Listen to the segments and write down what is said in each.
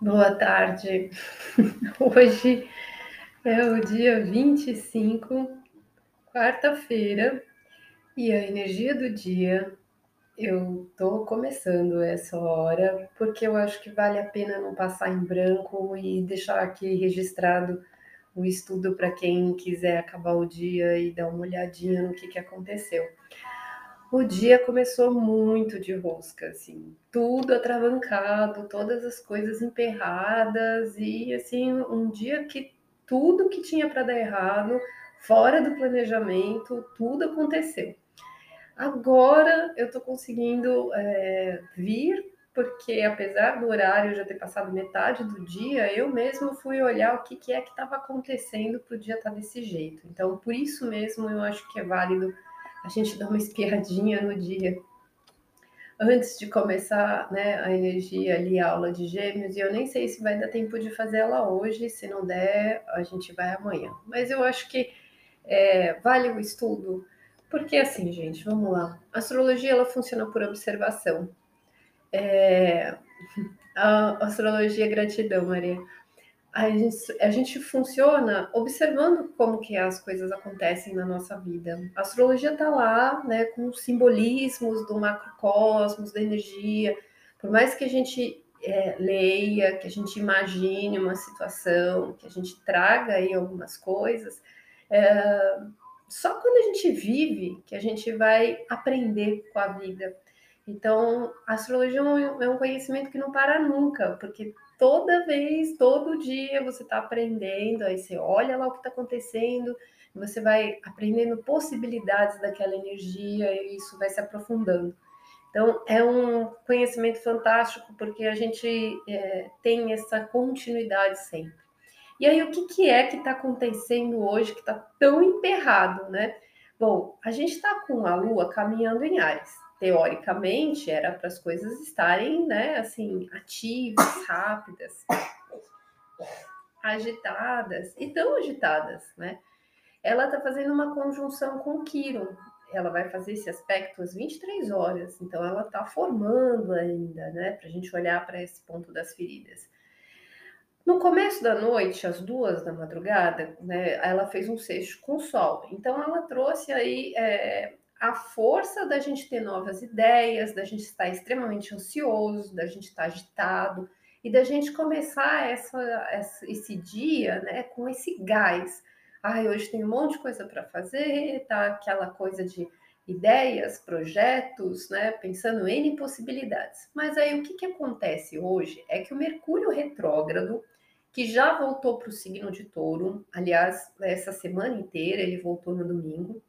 Boa tarde. Hoje é o dia 25, quarta-feira, e a energia do dia eu tô começando essa hora porque eu acho que vale a pena não passar em branco e deixar aqui registrado o estudo para quem quiser acabar o dia e dar uma olhadinha no que, que aconteceu. O dia começou muito de rosca, assim, tudo atravancado, todas as coisas emperradas e assim, um dia que tudo que tinha para dar errado, fora do planejamento, tudo aconteceu. Agora eu estou conseguindo é, vir, porque apesar do horário já ter passado metade do dia, eu mesmo fui olhar o que, que é que estava acontecendo para o dia estar tá desse jeito. Então, por isso mesmo, eu acho que é válido a gente dar uma espiadinha no dia antes de começar né, a energia ali, a aula de gêmeos, e eu nem sei se vai dar tempo de fazer ela hoje, se não der, a gente vai amanhã. Mas eu acho que é, vale o estudo, porque assim, gente, vamos lá. A astrologia ela funciona por observação. É, a astrologia, gratidão, Maria a gente, a gente funciona observando como que as coisas acontecem na nossa vida. A astrologia está lá, né, com os simbolismos do macrocosmos, da energia. Por mais que a gente é, leia, que a gente imagine uma situação, que a gente traga aí algumas coisas, é, só quando a gente vive que a gente vai aprender com a vida. Então, a astrologia é um conhecimento que não para nunca, porque toda vez, todo dia você está aprendendo, aí você olha lá o que está acontecendo, você vai aprendendo possibilidades daquela energia e isso vai se aprofundando. Então, é um conhecimento fantástico porque a gente é, tem essa continuidade sempre. E aí, o que, que é que está acontecendo hoje que está tão emperrado, né? Bom, a gente está com a Lua caminhando em Ares teoricamente era para as coisas estarem, né, assim, ativas, rápidas, agitadas e tão agitadas, né? Ela está fazendo uma conjunção com o Quiron. Ela vai fazer esse aspecto às 23 horas, então ela está formando ainda, né, para a gente olhar para esse ponto das feridas. No começo da noite, às duas da madrugada, né, ela fez um sexto com o Sol. Então, ela trouxe aí é, a força da gente ter novas ideias, da gente estar extremamente ansioso, da gente estar agitado e da gente começar essa, essa, esse dia né, com esse gás. Ai, hoje tem um monte de coisa para fazer, tá aquela coisa de ideias, projetos, né, pensando em possibilidades. Mas aí o que, que acontece hoje é que o Mercúrio retrógrado, que já voltou para o signo de touro, aliás, essa semana inteira, ele voltou no domingo,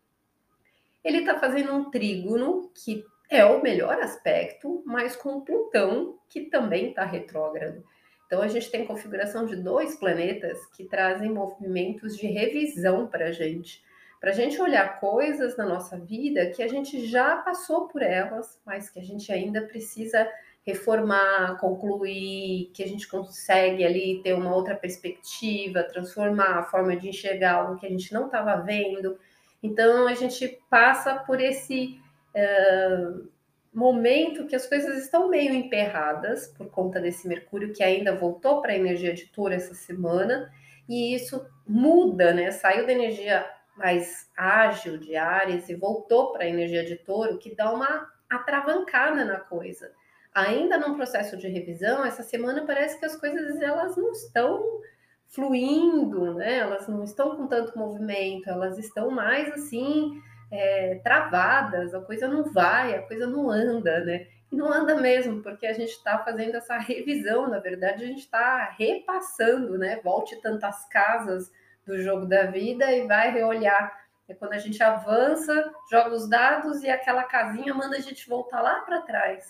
ele está fazendo um trígono, que é o melhor aspecto, mas com Plutão, que também está retrógrado. Então, a gente tem configuração de dois planetas que trazem movimentos de revisão para a gente. Para a gente olhar coisas na nossa vida que a gente já passou por elas, mas que a gente ainda precisa reformar, concluir, que a gente consegue ali ter uma outra perspectiva, transformar a forma de enxergar algo que a gente não estava vendo. Então a gente passa por esse uh, momento que as coisas estão meio emperradas por conta desse Mercúrio que ainda voltou para a energia de touro essa semana, e isso muda, né? Saiu da energia mais ágil de Ares e voltou para a energia de touro, que dá uma atravancada na coisa. Ainda num processo de revisão, essa semana parece que as coisas elas não estão fluindo, né? Elas não estão com tanto movimento, elas estão mais assim é, travadas, a coisa não vai, a coisa não anda, né? E não anda mesmo, porque a gente está fazendo essa revisão, na verdade, a gente está repassando, né? Volte tantas casas do jogo da vida e vai reolhar. É quando a gente avança, joga os dados e aquela casinha manda a gente voltar lá para trás.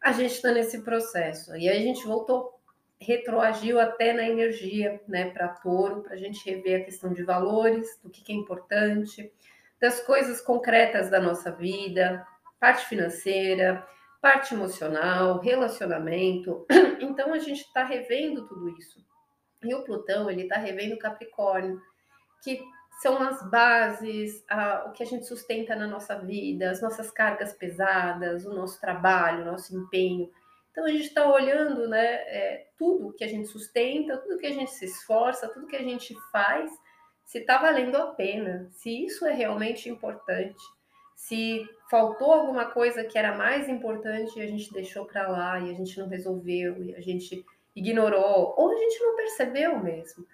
A gente está nesse processo. E aí a gente voltou retroagiu até na energia, né, para touro, para a gente rever a questão de valores, do que, que é importante, das coisas concretas da nossa vida, parte financeira, parte emocional, relacionamento. Então a gente está revendo tudo isso. E o Plutão ele está revendo o Capricórnio, que são as bases, a, o que a gente sustenta na nossa vida, as nossas cargas pesadas, o nosso trabalho, o nosso empenho. Então a gente está olhando, né, é, tudo que a gente sustenta, tudo que a gente se esforça, tudo que a gente faz, se está valendo a pena, se isso é realmente importante, se faltou alguma coisa que era mais importante e a gente deixou para lá e a gente não resolveu e a gente ignorou ou a gente não percebeu mesmo.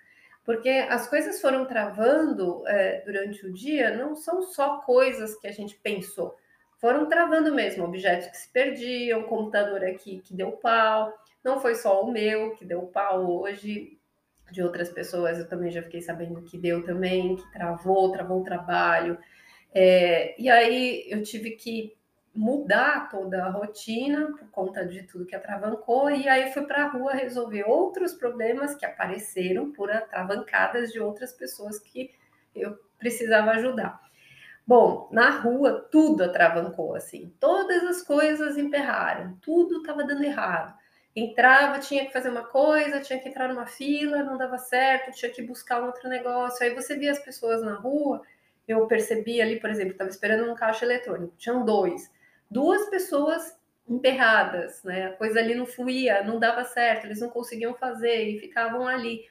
Porque as coisas foram travando é, durante o dia, não são só coisas que a gente pensou, foram travando mesmo, objetos que se perdiam, computador aqui que deu pau, não foi só o meu que deu pau hoje, de outras pessoas eu também já fiquei sabendo que deu também, que travou, travou o trabalho. É, e aí eu tive que mudar toda a rotina por conta de tudo que atravancou, e aí fui para a rua resolver outros problemas que apareceram por atravancadas de outras pessoas que eu precisava ajudar. Bom, na rua tudo atravancou assim, todas as coisas emperraram, tudo estava dando errado. Entrava, tinha que fazer uma coisa, tinha que entrar numa fila, não dava certo, tinha que buscar um outro negócio. Aí você via as pessoas na rua, eu percebi ali, por exemplo, estava esperando um caixa eletrônico, tinham dois duas pessoas emperradas, né? A coisa ali não fluía, não dava certo, eles não conseguiam fazer e ficavam ali.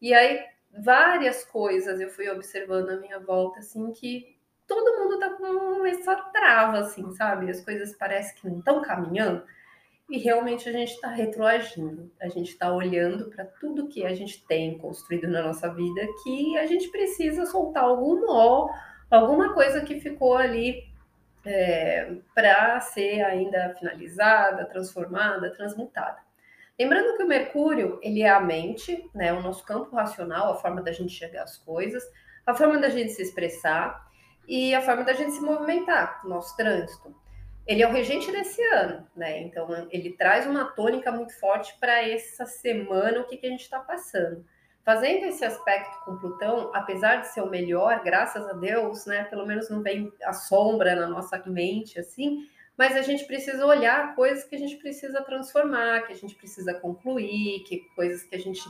E aí várias coisas eu fui observando à minha volta, assim, que todo mundo tá com essa trava, assim, sabe? As coisas parecem que não estão caminhando e realmente a gente está retroagindo, a gente está olhando para tudo que a gente tem construído na nossa vida que a gente precisa soltar algum nó, alguma coisa que ficou ali é, para ser ainda finalizada, transformada, transmutada. Lembrando que o Mercúrio, ele é a mente, né, o nosso campo racional, a forma da gente chegar às coisas, a forma da gente se expressar e a forma da gente se movimentar, nosso trânsito. Ele é o regente desse ano, né? Então ele traz uma tônica muito forte para essa semana, o que, que a gente está passando. Fazendo esse aspecto com Plutão, apesar de ser o melhor, graças a Deus, né? Pelo menos não vem a sombra na nossa mente assim, mas a gente precisa olhar coisas que a gente precisa transformar, que a gente precisa concluir, que coisas que a gente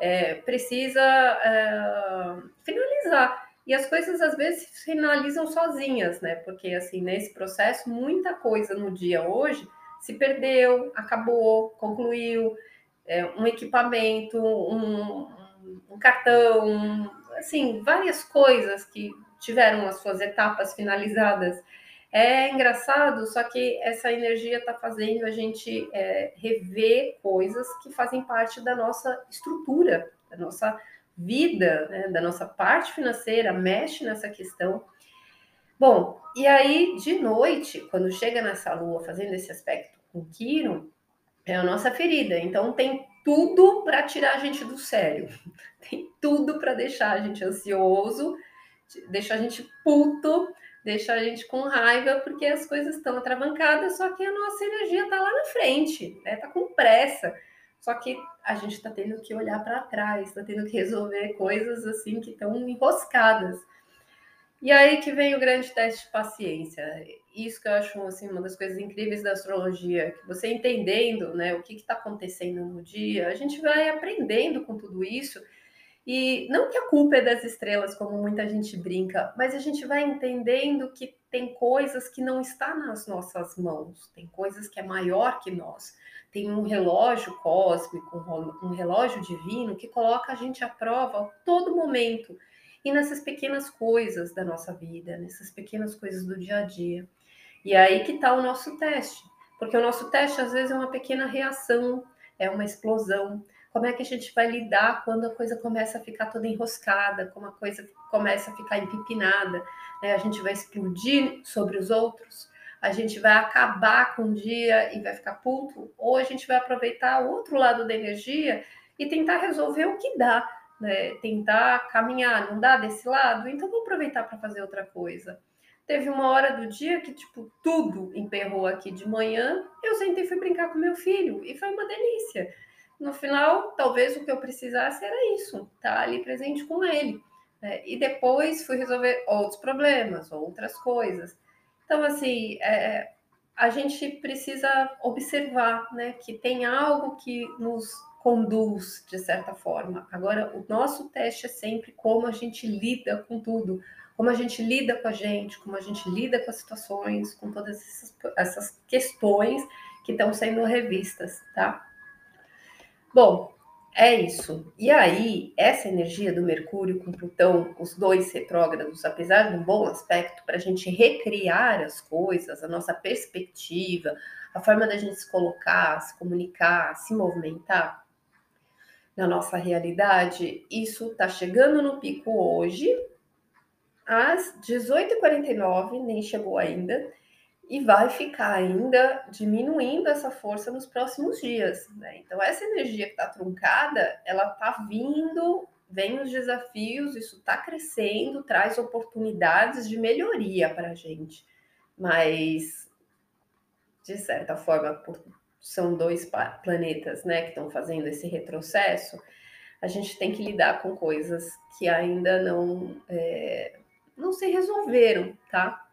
é, precisa é, finalizar. E as coisas às vezes finalizam sozinhas, né? Porque assim, nesse processo, muita coisa no dia hoje se perdeu, acabou, concluiu, é, um equipamento, um, um cartão, assim, várias coisas que tiveram as suas etapas finalizadas. É engraçado, só que essa energia está fazendo a gente é, rever coisas que fazem parte da nossa estrutura, da nossa vida, né, da nossa parte financeira, mexe nessa questão. Bom, e aí de noite, quando chega nessa lua fazendo esse aspecto com Quirón, é a nossa ferida. Então tem tudo para tirar a gente do sério. Tem tudo para deixar a gente ansioso, deixar a gente puto, deixar a gente com raiva, porque as coisas estão atravancadas, só que a nossa energia está lá na frente, né? Tá com pressa. Só que a gente está tendo que olhar para trás, está tendo que resolver coisas assim que estão enroscadas. E aí que vem o grande teste de paciência. Isso que eu acho assim, uma das coisas incríveis da astrologia, que você entendendo né, o que está acontecendo no dia, a gente vai aprendendo com tudo isso. E não que a culpa é das estrelas, como muita gente brinca, mas a gente vai entendendo que tem coisas que não está nas nossas mãos, tem coisas que é maior que nós. Tem um relógio cósmico, um relógio divino que coloca a gente à prova a todo momento e nessas pequenas coisas da nossa vida, nessas pequenas coisas do dia a dia. E aí que está o nosso teste, porque o nosso teste às vezes é uma pequena reação, é uma explosão. Como é que a gente vai lidar quando a coisa começa a ficar toda enroscada, como a coisa começa a ficar empipinada? Né? A gente vai explodir sobre os outros? A gente vai acabar com o dia e vai ficar puto? Ou a gente vai aproveitar o outro lado da energia e tentar resolver o que dá? né, tentar caminhar, não dá desse lado, então vou aproveitar para fazer outra coisa. Teve uma hora do dia que, tipo, tudo emperrou aqui de manhã, eu sentei e fui brincar com meu filho, e foi uma delícia. No final, talvez o que eu precisasse era isso, estar tá ali presente com ele. Né? E depois fui resolver outros problemas, outras coisas. Então, assim, é, a gente precisa observar né, que tem algo que nos conduz de certa forma. Agora, o nosso teste é sempre como a gente lida com tudo, como a gente lida com a gente, como a gente lida com as situações, com todas essas, essas questões que estão sendo revistas, tá? Bom, é isso. E aí, essa energia do Mercúrio com Plutão, os dois retrógrados, apesar de um bom aspecto para a gente recriar as coisas, a nossa perspectiva, a forma da gente se colocar, se comunicar, se movimentar na nossa realidade, isso está chegando no pico hoje, às 18h49, nem chegou ainda, e vai ficar ainda diminuindo essa força nos próximos dias. Né? Então, essa energia que está truncada, ela está vindo, vem os desafios, isso está crescendo, traz oportunidades de melhoria para a gente. Mas, de certa forma, por, são dois planetas né, que estão fazendo esse retrocesso, a gente tem que lidar com coisas que ainda não. É, não se resolveram, tá?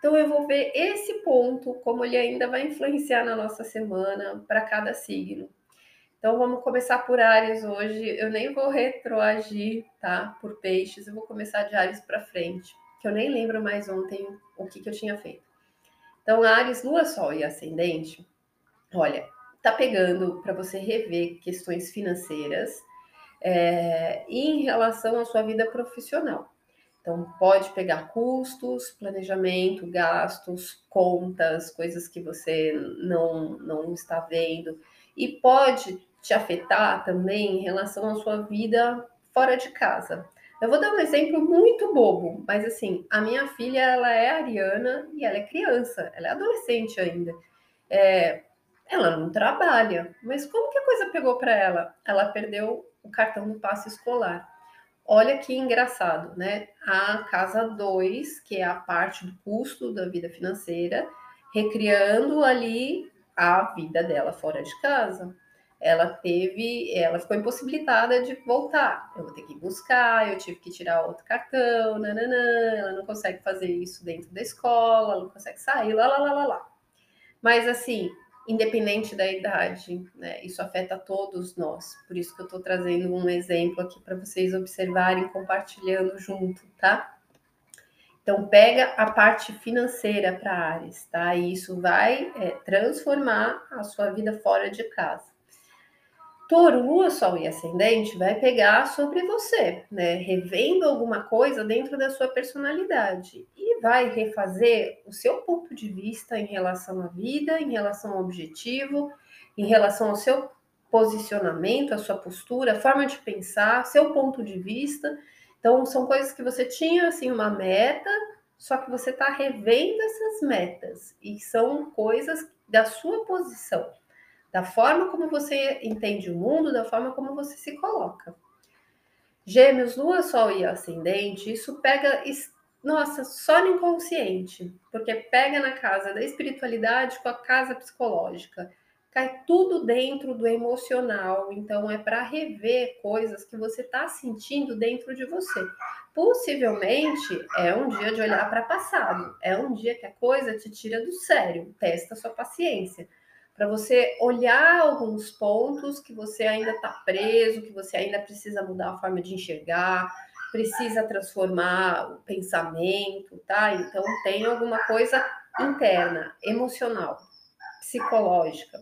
Então eu vou ver esse ponto, como ele ainda vai influenciar na nossa semana para cada signo. Então vamos começar por Ares hoje. Eu nem vou retroagir, tá? Por peixes, eu vou começar de Ares para frente, que eu nem lembro mais ontem o que, que eu tinha feito. Então, Ares, Lua, Sol e Ascendente, olha, tá pegando para você rever questões financeiras é, em relação à sua vida profissional. Então, pode pegar custos, planejamento, gastos, contas, coisas que você não, não está vendo, e pode te afetar também em relação à sua vida fora de casa. Eu vou dar um exemplo muito bobo, mas assim, a minha filha ela é ariana e ela é criança, ela é adolescente ainda. É, ela não trabalha, mas como que a coisa pegou para ela? Ela perdeu o cartão do passe escolar. Olha que engraçado, né? A casa 2, que é a parte do custo da vida financeira, recriando ali a vida dela fora de casa. Ela teve, ela ficou impossibilitada de voltar. Eu vou ter que buscar, eu tive que tirar outro cartão, nananã, ela não consegue fazer isso dentro da escola, ela não consegue sair, lá, lá, lá, lá, lá. Mas assim, independente da idade, né? Isso afeta todos nós. Por isso que eu estou trazendo um exemplo aqui para vocês observarem, compartilhando junto, tá? Então pega a parte financeira para Ares, tá? E isso vai é, transformar a sua vida fora de casa. Touro, Lua, Sol e Ascendente vai pegar sobre você, né? Revendo alguma coisa dentro da sua personalidade e vai refazer o seu ponto de vista em relação à vida, em relação ao objetivo, em relação ao seu posicionamento, a sua postura, a forma de pensar, seu ponto de vista. Então, são coisas que você tinha assim uma meta, só que você está revendo essas metas e são coisas da sua posição da forma como você entende o mundo, da forma como você se coloca. Gêmeos, Lua, Sol e Ascendente, isso pega, nossa, só no inconsciente, porque pega na casa da espiritualidade com a casa psicológica. Cai tudo dentro do emocional, então é para rever coisas que você está sentindo dentro de você. Possivelmente é um dia de olhar para passado, é um dia que a coisa te tira do sério, testa sua paciência para você olhar alguns pontos que você ainda está preso, que você ainda precisa mudar a forma de enxergar, precisa transformar o pensamento, tá? Então tem alguma coisa interna, emocional, psicológica.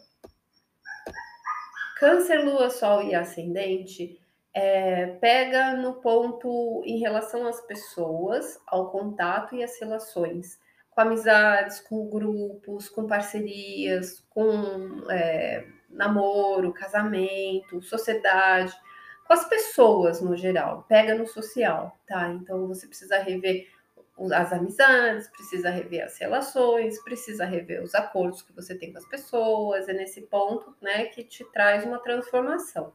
Câncer, Lua, Sol e Ascendente é, pega no ponto em relação às pessoas, ao contato e às relações com amizades, com grupos, com parcerias, com é, namoro, casamento, sociedade, com as pessoas no geral, pega no social, tá? Então você precisa rever as amizades, precisa rever as relações, precisa rever os acordos que você tem com as pessoas, é nesse ponto, né, que te traz uma transformação.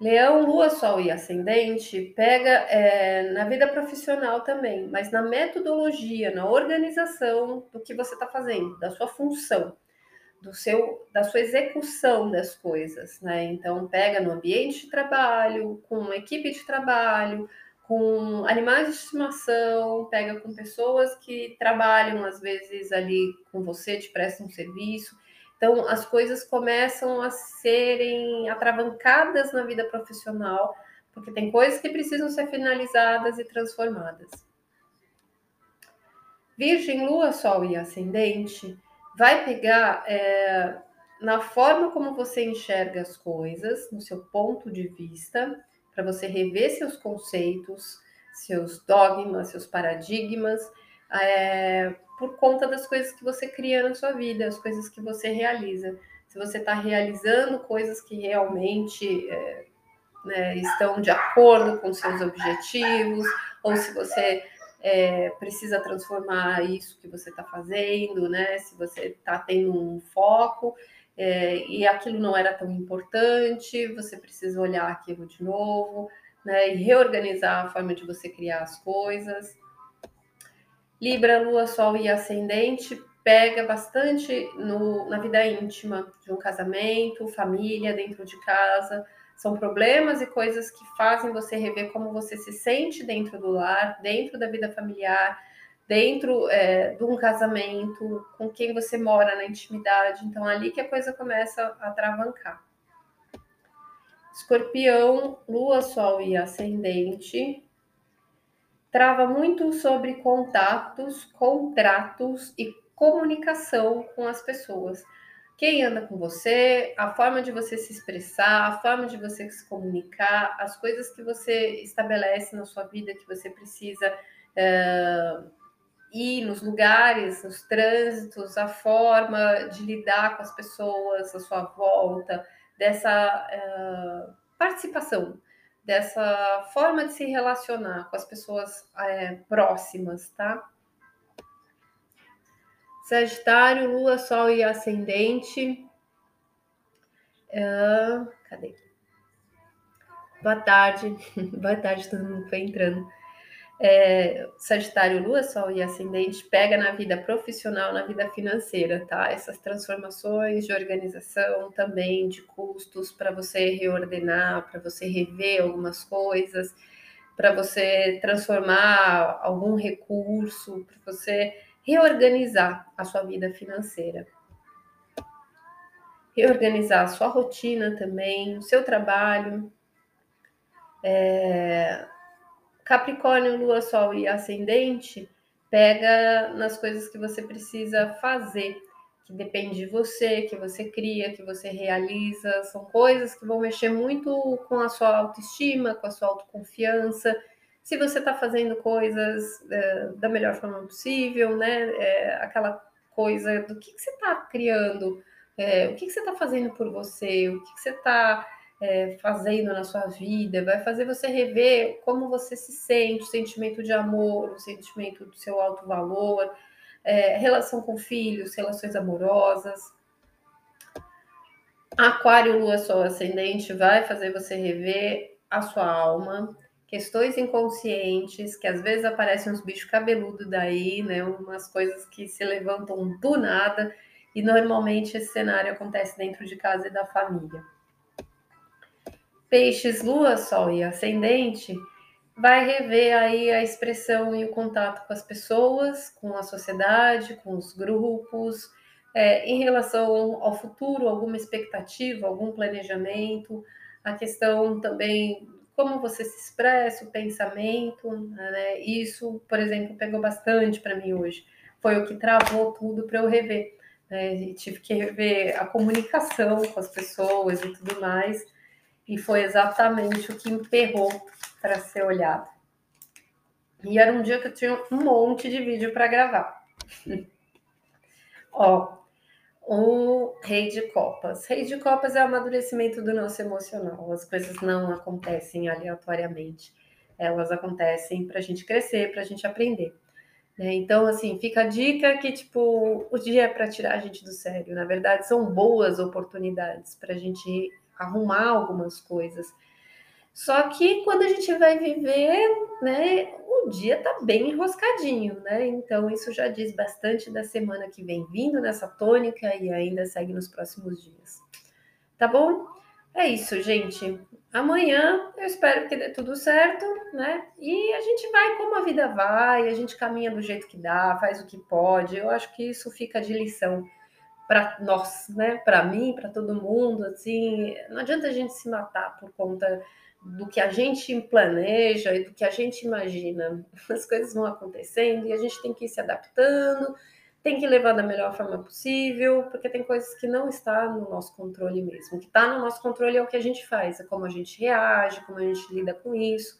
Leão, Lua, Sol e Ascendente pega é, na vida profissional também, mas na metodologia, na organização do que você está fazendo, da sua função, do seu, da sua execução das coisas, né? Então pega no ambiente de trabalho, com uma equipe de trabalho, com animais de estimação, pega com pessoas que trabalham às vezes ali com você, te prestam um serviço. Então, as coisas começam a serem atravancadas na vida profissional, porque tem coisas que precisam ser finalizadas e transformadas. Virgem, Lua, Sol e Ascendente vai pegar é, na forma como você enxerga as coisas, no seu ponto de vista, para você rever seus conceitos, seus dogmas, seus paradigmas, é, por conta das coisas que você cria na sua vida, as coisas que você realiza. Se você está realizando coisas que realmente é, né, estão de acordo com seus objetivos, ou se você é, precisa transformar isso que você está fazendo, né? Se você está tendo um foco é, e aquilo não era tão importante, você precisa olhar aquilo de novo, né? E reorganizar a forma de você criar as coisas. Libra, Lua, Sol e Ascendente pega bastante no, na vida íntima de um casamento, família, dentro de casa. São problemas e coisas que fazem você rever como você se sente dentro do lar, dentro da vida familiar, dentro é, de um casamento, com quem você mora na intimidade. Então, ali que a coisa começa a travancar. Escorpião, Lua, Sol e Ascendente. Trava muito sobre contatos, contratos e comunicação com as pessoas. Quem anda com você, a forma de você se expressar, a forma de você se comunicar, as coisas que você estabelece na sua vida que você precisa uh, ir nos lugares, nos trânsitos, a forma de lidar com as pessoas à sua volta, dessa uh, participação, dessa forma de se relacionar com as pessoas uh, próximas, tá? Sagitário, Lua, Sol e Ascendente. Uh, cadê? Boa tarde. Boa tarde, todo mundo foi entrando. É, Sagitário, Lua, Sol e Ascendente pega na vida profissional, na vida financeira, tá? Essas transformações de organização também, de custos, para você reordenar, para você rever algumas coisas, para você transformar algum recurso, para você reorganizar a sua vida financeira. Reorganizar a sua rotina também, o seu trabalho. É... Capricórnio, Lua, Sol e Ascendente pega nas coisas que você precisa fazer, que depende de você, que você cria, que você realiza. São coisas que vão mexer muito com a sua autoestima, com a sua autoconfiança se você está fazendo coisas é, da melhor forma possível, né? É, aquela coisa do que, que você está criando, é, o que, que você está fazendo por você, o que, que você está é, fazendo na sua vida, vai fazer você rever como você se sente, o sentimento de amor, o sentimento do seu alto valor, é, relação com filhos, relações amorosas. Aquário, Lua, Sol, Ascendente vai fazer você rever a sua alma, questões inconscientes, que às vezes aparecem uns bichos cabeludos daí, né? Umas coisas que se levantam do nada, e normalmente esse cenário acontece dentro de casa e da família. Peixes, lua, sol e ascendente vai rever aí a expressão e o contato com as pessoas, com a sociedade, com os grupos, é, em relação ao futuro, alguma expectativa, algum planejamento, a questão também como você se expressa, o pensamento, né? Isso, por exemplo, pegou bastante para mim hoje. Foi o que travou tudo para eu rever. Né? Tive que rever a comunicação com as pessoas e tudo mais. E foi exatamente o que emperrou para ser olhado. E era um dia que eu tinha um monte de vídeo para gravar. Ó, o Rei de Copas. Rei de Copas é o amadurecimento do nosso emocional. As coisas não acontecem aleatoriamente. Elas acontecem para a gente crescer, para a gente aprender. Né? Então, assim, fica a dica que, tipo, o dia é para tirar a gente do sério. Na verdade, são boas oportunidades para a gente arrumar algumas coisas. Só que quando a gente vai viver, né, o dia tá bem enroscadinho, né? Então isso já diz bastante da semana que vem vindo nessa tônica e ainda segue nos próximos dias. Tá bom? É isso, gente. Amanhã eu espero que dê tudo certo, né? E a gente vai como a vida vai, a gente caminha do jeito que dá, faz o que pode. Eu acho que isso fica de lição para nós, né? Para mim, para todo mundo, assim, não adianta a gente se matar por conta do que a gente planeja e do que a gente imagina. As coisas vão acontecendo e a gente tem que ir se adaptando, tem que levar da melhor forma possível, porque tem coisas que não está no nosso controle mesmo. O que está no nosso controle é o que a gente faz, é como a gente reage, como a gente lida com isso.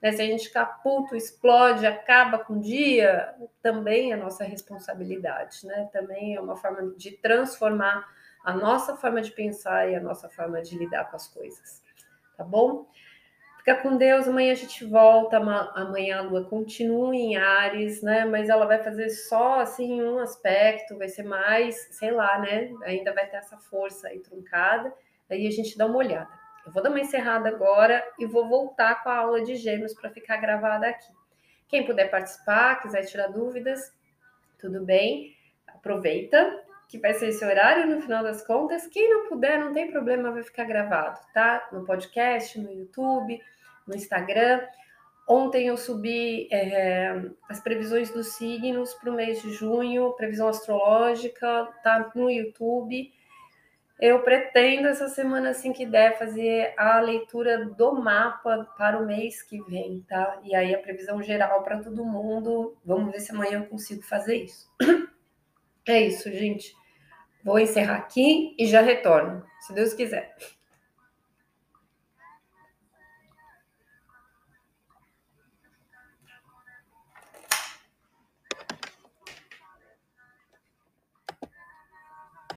Né? Se a gente puto, explode, acaba com o dia, também é nossa responsabilidade, né? Também é uma forma de transformar a nossa forma de pensar e a nossa forma de lidar com as coisas. Tá bom? Fica com Deus, amanhã a gente volta, amanhã a lua continua em Ares, né? Mas ela vai fazer só assim um aspecto, vai ser mais, sei lá, né? Ainda vai ter essa força aí truncada. Aí a gente dá uma olhada. Eu vou dar uma encerrada agora e vou voltar com a aula de gêmeos para ficar gravada aqui. Quem puder participar, quiser tirar dúvidas, tudo bem, aproveita que vai ser esse horário no final das contas. Quem não puder, não tem problema, vai ficar gravado, tá? No podcast, no YouTube no Instagram. Ontem eu subi é, as previsões dos signos para o mês de junho, previsão astrológica, tá no YouTube. Eu pretendo essa semana, assim que der, fazer a leitura do mapa para o mês que vem, tá? E aí a previsão geral para todo mundo. Vamos ver se amanhã eu consigo fazer isso. É isso, gente. Vou encerrar aqui e já retorno, se Deus quiser.